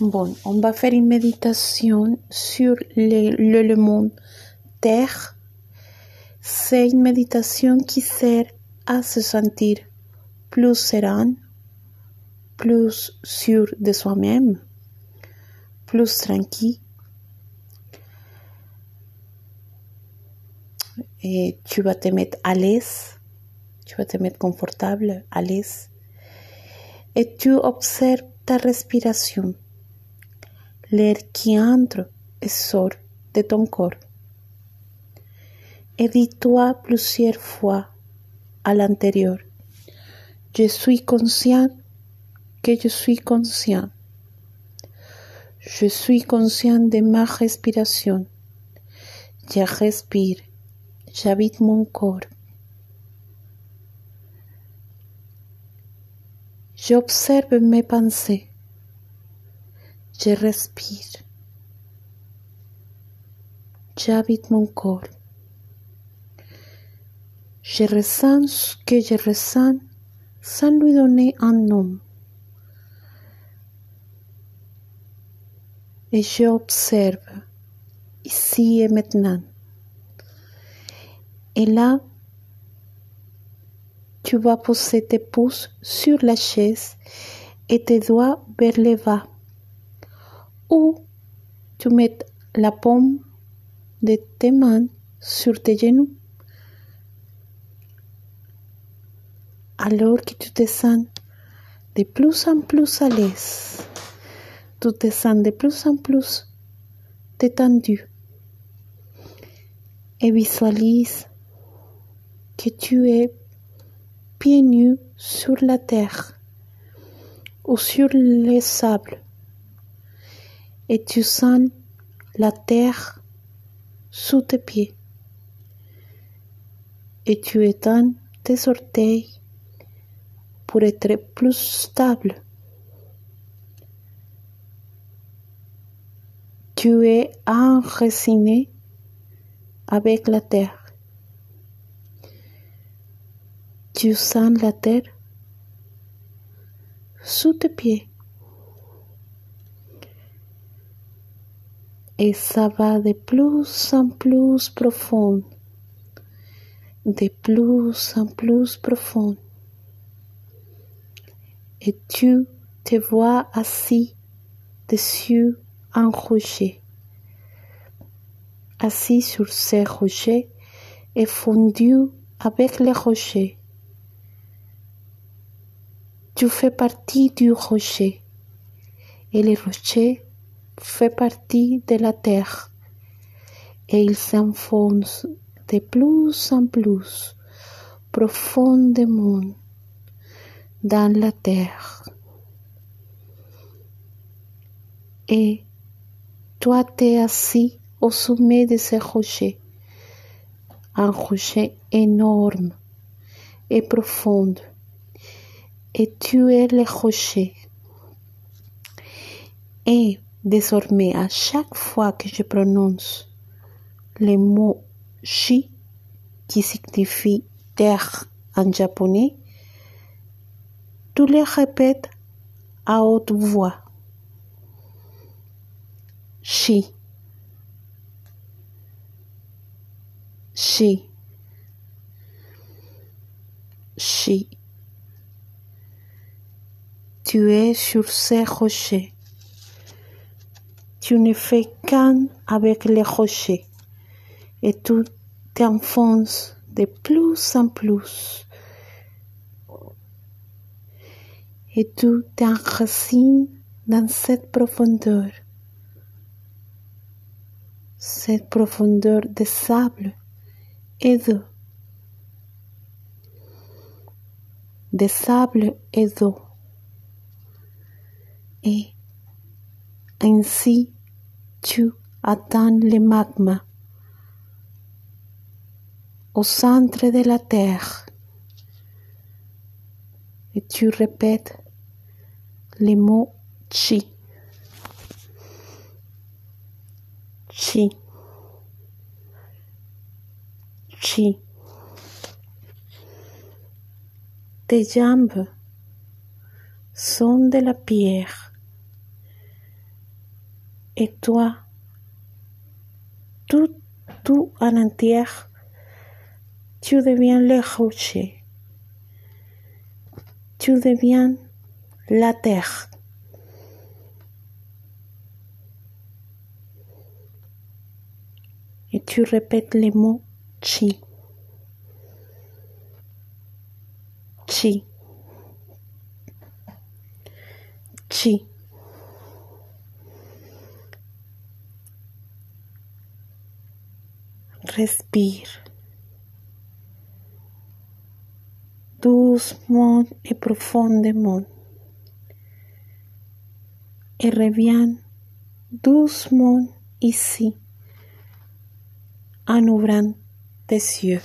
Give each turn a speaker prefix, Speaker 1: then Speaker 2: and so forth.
Speaker 1: Bon, on va faire une méditation sur l'élément terre. C'est une méditation qui sert à se sentir plus serein, plus sûr de soi-même, plus tranquille. Et tu vas te mettre à l'aise, tu vas te mettre confortable, à l'aise. Et tu observes ta respiration et sort de ton corps. Et dis-toi plusieurs fois à l'intérieur, je suis conscient que je suis conscient. Je suis conscient de ma respiration. Je respire. J'habite mon corps. J'observe mes pensées. Je respire. J'habite mon corps. Je ressens ce que je ressens sans lui donner un nom. Et j'observe ici et maintenant. Et là, tu vas poser tes pouces sur la chaise et tes doigts vers le bas ou tu mets la paume de tes mains sur tes genoux. Alors que tu te sens de plus en plus à l'aise, tu te sens de plus en plus détendu et visualise que tu es pieds nus sur la terre ou sur les sables et tu sens la terre sous tes pieds. Et tu étends tes orteils pour être plus stable. Tu es enraciné avec la terre. Tu sens la terre sous tes pieds. Et ça va de plus en plus profond, de plus en plus profond. Et tu te vois assis dessus un rocher, assis sur ces rochers et fondu avec les rochers. Tu fais partie du rocher et les rochers fait partie de la terre et il s'enfonce de plus en plus profondément dans la terre. Et toi t'es assis au sommet de ce rocher, un rocher énorme et profond, et tu es le rocher. Et Désormais, à chaque fois que je prononce le mot shi, qui signifie terre en japonais, tu le répètes à haute voix. Shi. Shi. Shi. Tu es sur ces rochers tu ne fais qu'un avec les rochers. Et tu t'enfonces de plus en plus. Et tu t'enracines dans cette profondeur, cette profondeur de sable et d'eau, de sable et d'eau. Et ainsi tu atteins le magma au centre de la terre et tu répètes les mots chi. Chi. Chi. Tes jambes sont de la pierre et toi, tout, tout en entier, tu deviens le rocher. Tu deviens la terre. Et tu répètes les mots chi. Chi. Chi. Respire. Doucement et profondément. Et reviens doucement ici en ouvrant tes yeux.